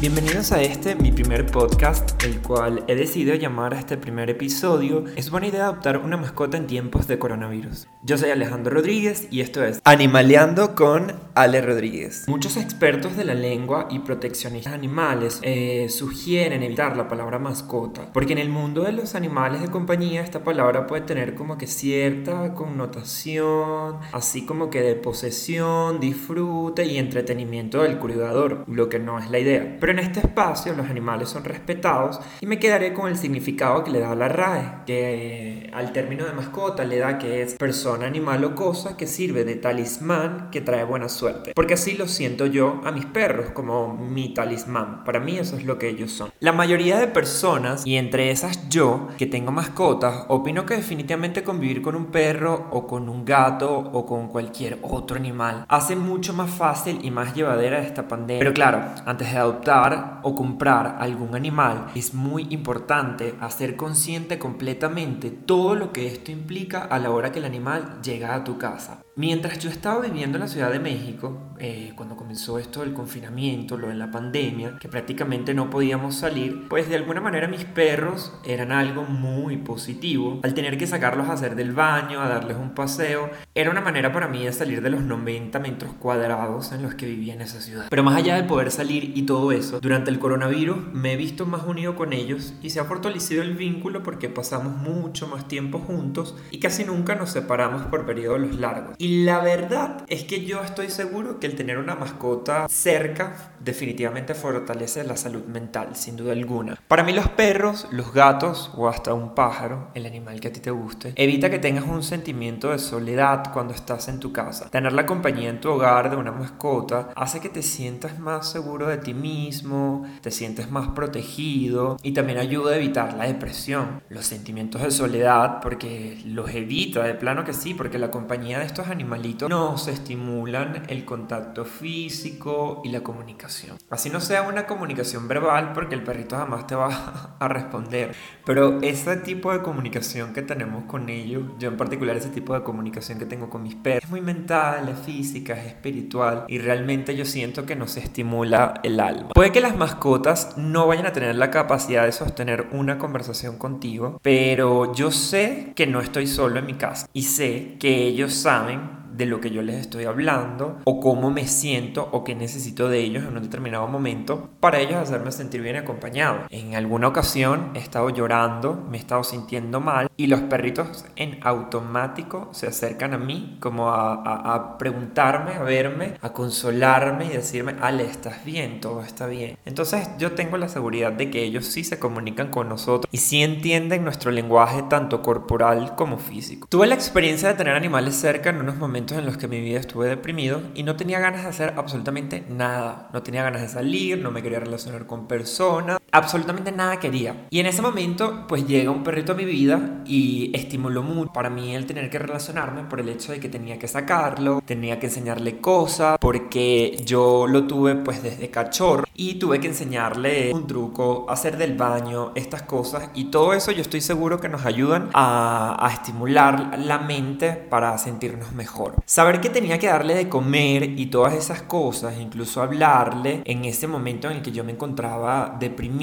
Bienvenidos a este, mi primer podcast, el cual he decidido llamar a este primer episodio Es buena idea adoptar una mascota en tiempos de coronavirus. Yo soy Alejandro Rodríguez y esto es Animaleando con Ale Rodríguez. Muchos expertos de la lengua y proteccionistas animales eh, sugieren evitar la palabra mascota, porque en el mundo de los animales de compañía esta palabra puede tener como que cierta connotación, así como que de posesión, disfrute y entretenimiento del cuidador, lo que no es la idea. Pero en este espacio los animales son respetados y me quedaré con el significado que le da la RAE, que al término de mascota le da que es persona, animal o cosa que sirve de talismán que trae buena suerte. Porque así lo siento yo a mis perros como mi talismán. Para mí eso es lo que ellos son. La mayoría de personas, y entre esas yo, que tengo mascotas, opino que definitivamente convivir con un perro o con un gato o con cualquier otro animal hace mucho más fácil y más llevadera esta pandemia. Pero claro, antes de adoptar o comprar algún animal, es muy importante hacer consciente completamente todo lo que esto implica a la hora que el animal llega a tu casa. Mientras yo estaba viviendo en la Ciudad de México, eh, cuando comenzó esto del confinamiento, lo de la pandemia, que prácticamente no podíamos salir, pues de alguna manera mis perros eran algo muy positivo. Al tener que sacarlos a hacer del baño, a darles un paseo, era una manera para mí de salir de los 90 metros cuadrados en los que vivía en esa ciudad. Pero más allá de poder salir y todo eso, durante el coronavirus me he visto más unido con ellos y se ha fortalecido el vínculo porque pasamos mucho más tiempo juntos y casi nunca nos separamos por periodos largos. Y la verdad es que yo estoy seguro que el tener una mascota cerca definitivamente fortalece la salud mental, sin duda alguna. Para mí los perros, los gatos o hasta un pájaro, el animal que a ti te guste, evita que tengas un sentimiento de soledad cuando estás en tu casa. Tener la compañía en tu hogar de una mascota hace que te sientas más seguro de ti mismo, te sientes más protegido y también ayuda a evitar la depresión, los sentimientos de soledad, porque los evita de plano que sí, porque la compañía de estos animalitos nos estimulan el contacto físico y la comunicación. Así no sea una comunicación verbal porque el perrito jamás te va a responder. Pero ese tipo de comunicación que tenemos con ellos, yo en particular ese tipo de comunicación que tengo con mis perros, es muy mental, es física, es espiritual y realmente yo siento que nos estimula el alma. Puede que las mascotas no vayan a tener la capacidad de sostener una conversación contigo, pero yo sé que no estoy solo en mi casa y sé que ellos saben de lo que yo les estoy hablando o cómo me siento o qué necesito de ellos en un determinado momento para ellos hacerme sentir bien acompañado. En alguna ocasión he estado llorando, me he estado sintiendo mal y los perritos en automático se acercan a mí como a, preguntarme, a verme, a consolarme y decirme, Ale, estás bien, todo está bien. Entonces yo tengo la seguridad de que ellos sí se comunican con nosotros y sí entienden nuestro lenguaje tanto corporal como físico. Tuve la experiencia de tener animales cerca en unos momentos en los que mi vida estuve deprimido y no tenía ganas de hacer absolutamente nada. No tenía ganas de salir, no me quería relacionar con personas, absolutamente nada quería. Y en ese momento pues llega un perrito a mi vida y estimuló mucho para mí el tener que relacionarme por el hecho de que tenía que sacarlo, tenía que enseñarle cosas, porque yo lo tuve pues desde cachorro y tuve que enseñarle un truco, hacer del baño, estas cosas y todo eso yo estoy seguro que nos ayudan a, a estimular la mente para sentirnos mejor. Saber que tenía que darle de comer y todas esas cosas, incluso hablarle en ese momento en el que yo me encontraba deprimido,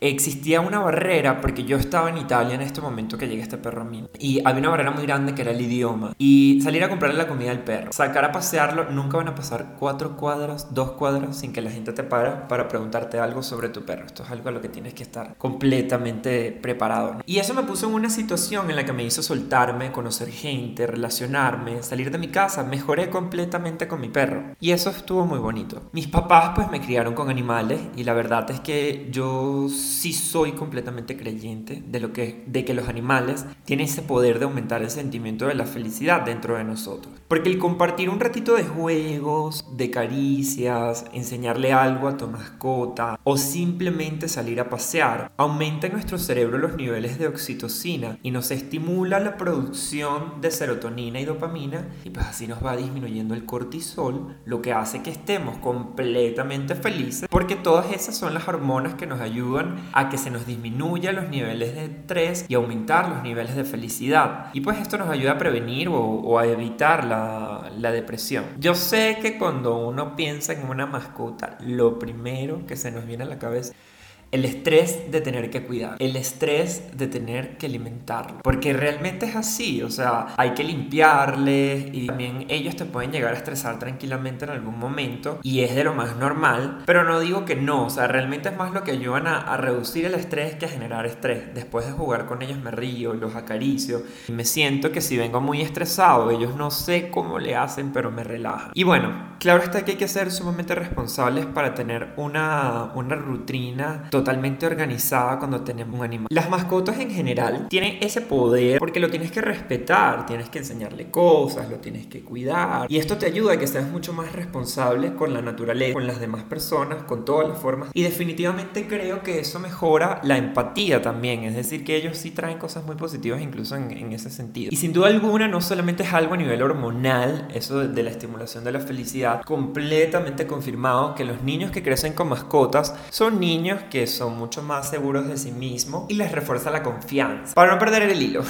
existía una barrera porque yo estaba en Italia en este momento que llega este perro a mí y había una barrera muy grande que era el idioma y salir a comprarle la comida al perro, sacar a pasearlo, nunca van a pasar cuatro cuadras, dos cuadras sin que la gente te para para preguntarte algo sobre tu perro. Esto es algo a lo que tienes que estar completamente preparado. Y eso me puso en una situación en la que me hizo soltarme, conocer gente, relacionarme, salir de mi casa, mejoré completamente con mi perro. Y eso estuvo muy bonito. Mis papás pues me criaron con animales y la verdad es que yo sí soy completamente creyente de lo que de que los animales tienen ese poder de aumentar el sentimiento de la felicidad dentro de nosotros. Porque el compartir un ratito de juegos, de caricias, enseñarle algo a tu mascota o simplemente salir a pasear aumenta en nuestro cerebro los niveles de oxitocina y nos estimula la producción de serotonina y dopamina y pues así nos va disminuyendo el cortisol, lo que hace que estemos completamente felices, porque todas esas son las hormonas que nos ayudan a que se nos disminuya los niveles de estrés y aumentar los niveles de felicidad. Y pues esto nos ayuda a prevenir o, a evitar la, la depresión. Yo sé que cuando uno piensa en una mascota, lo primero que se nos viene a la cabeza el estrés de tener que cuidar, el estrés de tener que alimentarlo, porque realmente es así, o sea, hay que limpiarle y también ellos te pueden llegar a estresar tranquilamente en algún momento y es de lo más normal, pero no digo que no, o sea, realmente es más lo que ayudan a, a reducir el estrés que a generar estrés. Después de jugar con ellos me río, los acaricio y me siento que si vengo muy estresado, ellos no sé cómo le hacen, pero me relajan. Y bueno, claro está que hay que ser sumamente responsables para tener una, una rutina totalmente organizada cuando tenemos un animal. Las mascotas en general tienen ese poder porque lo tienes que respetar, tienes que enseñarle cosas, lo tienes que cuidar. Y esto te ayuda a que seas mucho más responsable con la naturaleza, con las demás personas, con todas las formas. Y definitivamente creo que eso mejora la empatía también. Es decir, que ellos sí traen cosas muy positivas incluso en, en ese sentido. Y sin duda alguna no solamente es algo a nivel hormonal, eso de, la estimulación de la felicidad, completamente confirmado que los niños que crecen con mascotas son niños que son mucho más seguros de sí mismos y les refuerza la confianza. Para no perder el hilo.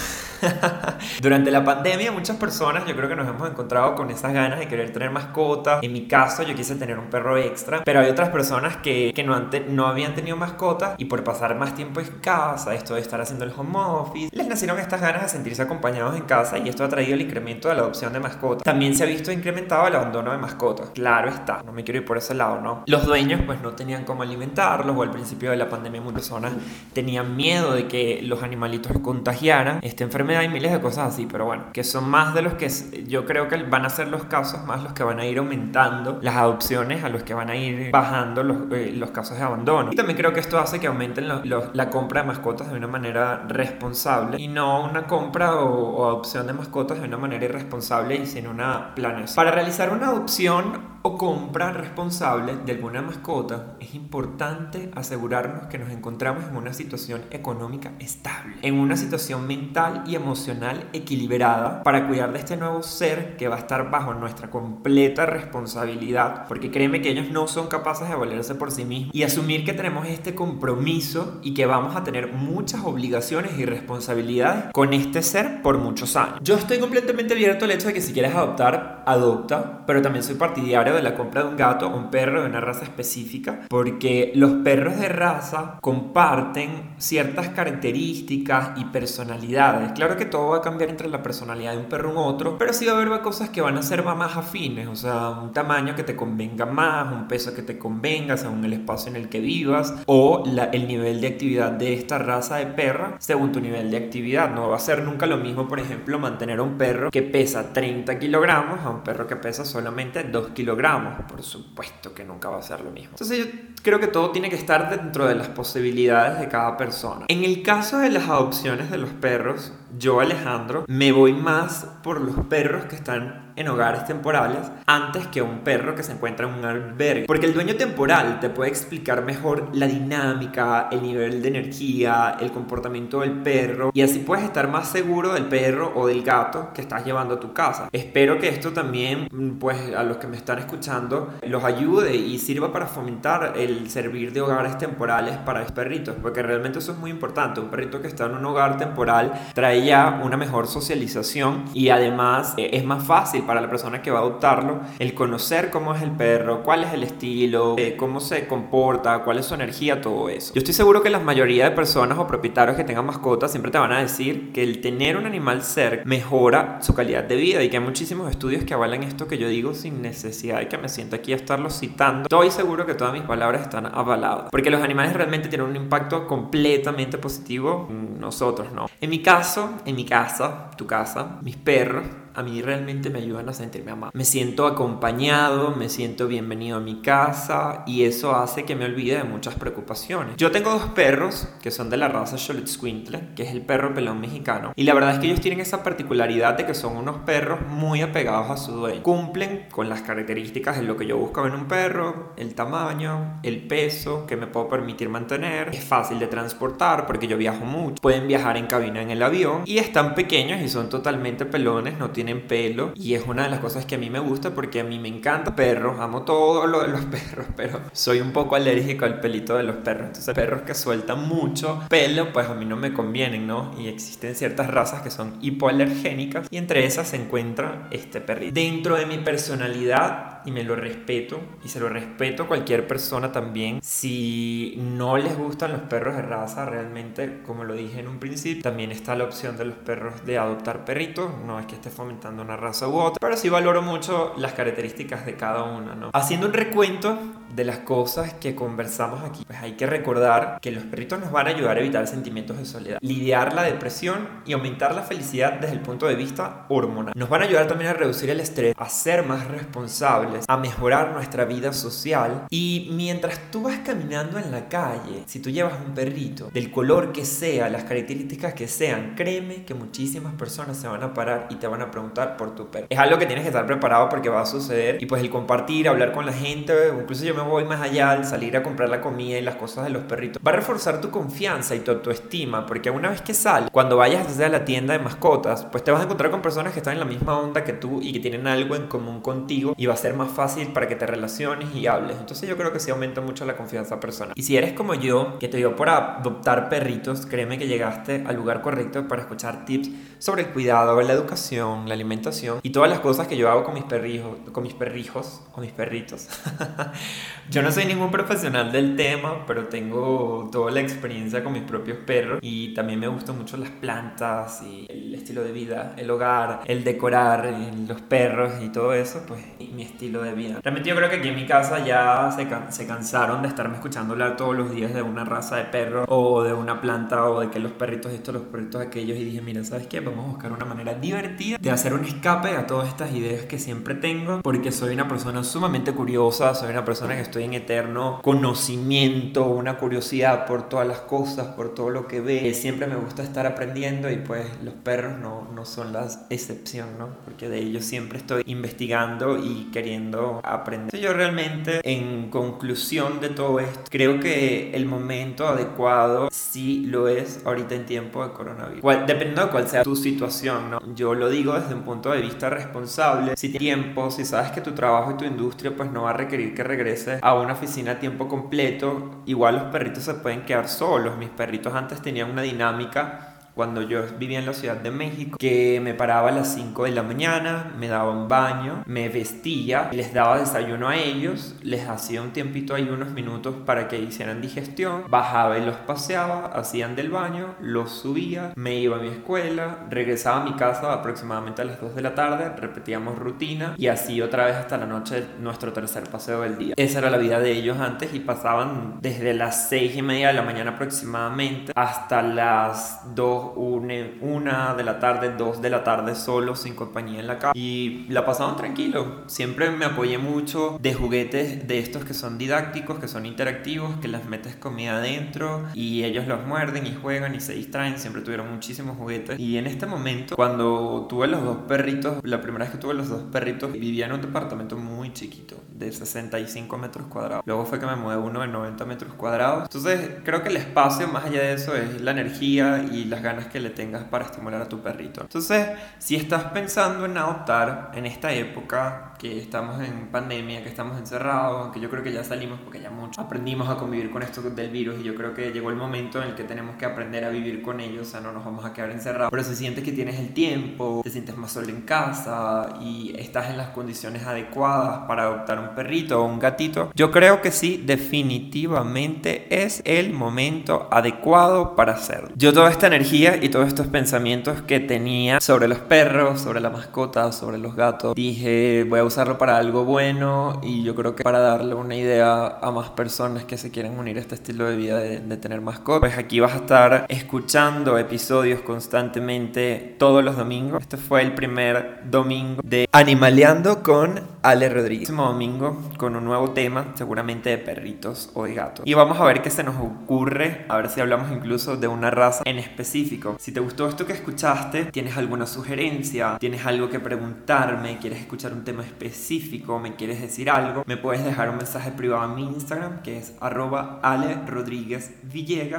Durante la pandemia muchas personas yo creo que nos hemos encontrado con esas ganas de querer tener mascotas. En mi caso yo quise tener un perro extra, pero hay otras personas que, que no, no habían tenido mascotas y por pasar más tiempo en casa, esto de estar haciendo el home office, les nacieron estas ganas de sentirse acompañados en casa y esto ha traído el incremento de la adopción de mascotas. También se ha visto incrementado el abandono de mascotas. Claro está, no me quiero ir por ese lado, ¿no? Los dueños pues no tenían cómo alimentarlos o al principio de la pandemia muchas personas tenían miedo de que los animalitos contagiaran esta enfermedad y miles de cosas así, pero bueno, que son más de los que yo creo que van a ser los casos más los que van a ir aumentando las adopciones a los que van a ir bajando los, eh, los casos de abandono. Y también creo que esto hace que aumenten la compra de mascotas de una manera responsable y no una compra o, o adopción de mascotas de una manera irresponsable y sin una planeación. Para realizar una adopción opinión o compra responsable de alguna mascota, es importante asegurarnos que nos encontramos en una situación económica estable, en una situación mental y emocional equilibrada para cuidar de este nuevo ser que va a estar bajo nuestra completa responsabilidad, porque créeme que ellos no son capaces de valerse por sí mismos y asumir que tenemos este compromiso y que vamos a tener muchas obligaciones y responsabilidades con este ser por muchos años. Yo estoy completamente abierto al hecho de que si quieres adoptar, adopta, pero también soy partidario de la compra de un gato o un perro de una raza específica, porque los perros de raza comparten ciertas características y personalidades. Claro que todo va a cambiar entre la personalidad de un perro y otro, pero sí va a haber cosas que van a ser más afines, o sea, un tamaño que te convenga más, un peso que te convenga según el espacio en el que vivas, o el nivel de actividad de esta raza de perra según tu nivel de actividad. No va a ser nunca lo mismo, por ejemplo, mantener a un perro que pesa 30 kilogramos a un perro que pesa solamente 2 kilogramos por supuesto que nunca va a ser lo mismo. Entonces yo creo que todo tiene que estar dentro de las posibilidades de cada persona. En el caso de las adopciones de los perros, yo Alejandro me voy más por los perros que están en hogares temporales antes que un perro que se encuentra en un albergue. Porque el dueño temporal te puede explicar mejor la dinámica, el nivel de energía, el comportamiento del perro y así puedes estar más seguro del perro o del gato que estás llevando a tu casa. Espero que esto también, pues a los que me están escuchando, los ayude y sirva para fomentar el servir de hogares temporales para los perritos, porque realmente eso es muy importante. Un perrito que está en un hogar temporal trae ya una mejor socialización y además eh, es más fácil para la persona que va a adoptarlo el conocer cómo es el perro, cuál es el estilo, eh, cómo se comporta, cuál es su energía, todo eso. Yo estoy seguro que la mayoría de personas o propietarios que tengan mascotas siempre te van a decir que el tener un animal cerca mejora su calidad de vida y que hay muchísimos estudios que avalan esto que yo digo sin necesidad de que me sienta aquí a estarlo citando. Estoy seguro que todas mis palabras están avaladas porque los animales realmente tienen un impacto completamente positivo en nosotros, ¿no? En mi caso, en mi casa, tu casa, mis perros a mí realmente me ayudan a sentirme amado. Me siento acompañado, me siento bienvenido a mi casa y eso hace que me olvide de muchas preocupaciones. Yo tengo dos perros que son de la raza Xoloitzcuintle, que es el perro pelón mexicano, y la verdad es que ellos tienen esa particularidad de que son unos perros muy apegados a su dueño. Cumplen con las características de lo que yo busco en un perro, el tamaño, el peso que me puedo permitir mantener, es fácil de transportar porque yo viajo mucho, pueden viajar en cabina en el avión y están pequeños y son totalmente pelones, no tienen tienen pelo y es una de las cosas que a mí me gusta porque a mí me encanta perros, amo todo lo de los perros, pero soy un poco alérgico al pelito de los perros. Entonces, perros que sueltan mucho pelo, pues a mí no me convienen, ¿no? Y existen ciertas razas que son hipoalergénicas y entre esas se encuentra este perrito. Dentro de mi personalidad, y me lo respeto, y se lo respeto a cualquier persona también, si no les gustan los perros de raza, realmente, como lo dije en un principio, también está la opción de los perros de adoptar perritos, no es que esté fomentando una raza u otra, pero sí valoro mucho las características de cada una, ¿no? Haciendo un recuento de las cosas que conversamos aquí, pues hay que recordar que los perritos nos van a ayudar a evitar sentimientos de soledad, lidiar la depresión y aumentar la felicidad desde el punto de vista hormonal. Nos van a ayudar también a reducir el estrés, a ser más responsables, a mejorar nuestra vida social y mientras tú vas caminando en la calle, si tú llevas un perrito del color que sea, las características que sean, créeme que muchísimas personas se van a parar y te van a preguntar por tu perro. Es algo que tienes que estar preparado porque va a suceder y pues el compartir, hablar con la gente, incluso yo me voy más allá al salir a comprar la comida y las cosas de los perritos, va a reforzar tu confianza y tu autoestima, porque una vez que sales, cuando vayas a la tienda de mascotas, pues te vas a encontrar con personas que están en la misma onda que tú y que tienen algo en común contigo y va a ser más fácil para que te relaciones y hables. Entonces yo creo que sí aumenta mucho la confianza personal. Y si eres como yo, que te dio por adoptar perritos, créeme que llegaste al lugar correcto para escuchar tips sobre el cuidado, la educación, la alimentación y todas las cosas que yo hago con mis perrijos, con mis perrijos, con mis perritos. Yo no soy ningún profesional del tema, pero tengo toda la experiencia con mis propios perros y también me gustan mucho las plantas y el estilo de vida, el hogar, el decorar, los perros y todo eso, pues mi estilo de vida. Realmente yo creo que aquí en mi casa ya se, se cansaron de estarme escuchando hablar todos los días de una raza de perro o de una planta o de que los perritos estos, los perritos aquellos y dije, mira, ¿sabes qué? Vamos a buscar una manera divertida de hacer un escape a todas estas ideas que siempre tengo porque soy una persona sumamente curiosa, soy una persona que estoy en eterno conocimiento, una curiosidad por todas las cosas, por todo lo que ve. Siempre me gusta estar aprendiendo y pues los perros no, no son la excepción, ¿no? Porque de ellos siempre estoy investigando y queriendo aprender. Yo realmente, en conclusión de todo esto, creo que el momento adecuado sí lo es ahorita en tiempo de coronavirus. dependiendo de cuál sea tu situación, ¿no? Yo lo digo desde un punto de vista responsable. Si tienes tiempo, si sabes que tu trabajo y tu industria pues no va a requerir que regreses a una oficina a tiempo completo, igual los perritos se pueden quedar solos. Mis perritos antes tenían una dinámica cuando yo vivía en la Ciudad de México, que me paraba a las 5 de la mañana, me daba un baño, me vestía, les daba desayuno a ellos, les hacía un tiempito ahí unos minutos para que hicieran digestión, bajaba y los paseaba, hacían del baño, los subía, me iba a mi escuela, regresaba a mi casa aproximadamente a las 2 de la tarde, repetíamos rutina y así otra vez hasta la noche nuestro tercer paseo del día. Esa era la vida de ellos antes y pasaban desde las 6 y media de la mañana aproximadamente hasta las 2 una, de la tarde, dos de la tarde solo, sin compañía en la casa. Y la pasaban tranquilo. Siempre me apoyé mucho de juguetes de estos que son didácticos, que son interactivos, que les metes comida adentro y ellos los muerden y juegan y se distraen. Siempre tuvieron muchísimos juguetes. Y en este momento, cuando tuve los dos perritos, la primera vez que tuve los dos perritos, vivía en un departamento muy chiquito, de 65 metros cuadrados. Luego fue que me mudé uno de 90 metros cuadrados. Entonces, creo que el espacio, más allá de eso, es la energía y las ganas que le tengas para estimular a tu perrito. Entonces, si estás pensando en adoptar en esta época, que estamos en pandemia, que estamos encerrados, aunque yo creo que ya salimos porque ya mucho aprendimos a convivir con esto del virus y yo creo que llegó el momento en el que tenemos que aprender a vivir con ellos, o sea, no nos vamos a quedar encerrados. Pero si sientes que tienes el tiempo, te sientes más solo en casa y estás en las condiciones adecuadas para adoptar un perrito o un gatito, yo creo que sí, definitivamente es el momento adecuado para hacerlo. Yo toda esta energía y todos estos pensamientos que tenía sobre los perros, sobre la mascota, sobre los gatos, dije, voy a usarlo para algo bueno y yo creo que para darle una idea a más personas que se quieren unir a este estilo de vida de, tener mascotas. Pues aquí vas a estar escuchando episodios constantemente todos los domingos. Este fue el primer domingo de Animaleando con Ale Rodríguez. El próximo domingo con un nuevo tema, seguramente de perritos o de gatos. Y vamos a ver qué se nos ocurre, a ver si hablamos incluso de una raza en específico. Si te gustó esto que escuchaste, tienes alguna sugerencia, tienes algo que preguntarme, quieres escuchar un tema específico, me quieres decir algo, me puedes dejar un mensaje privado en mi Instagram que es arroba Rodríguez.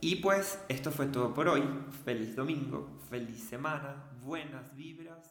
Y pues esto fue todo por hoy. Feliz domingo, feliz semana, buenas vibras.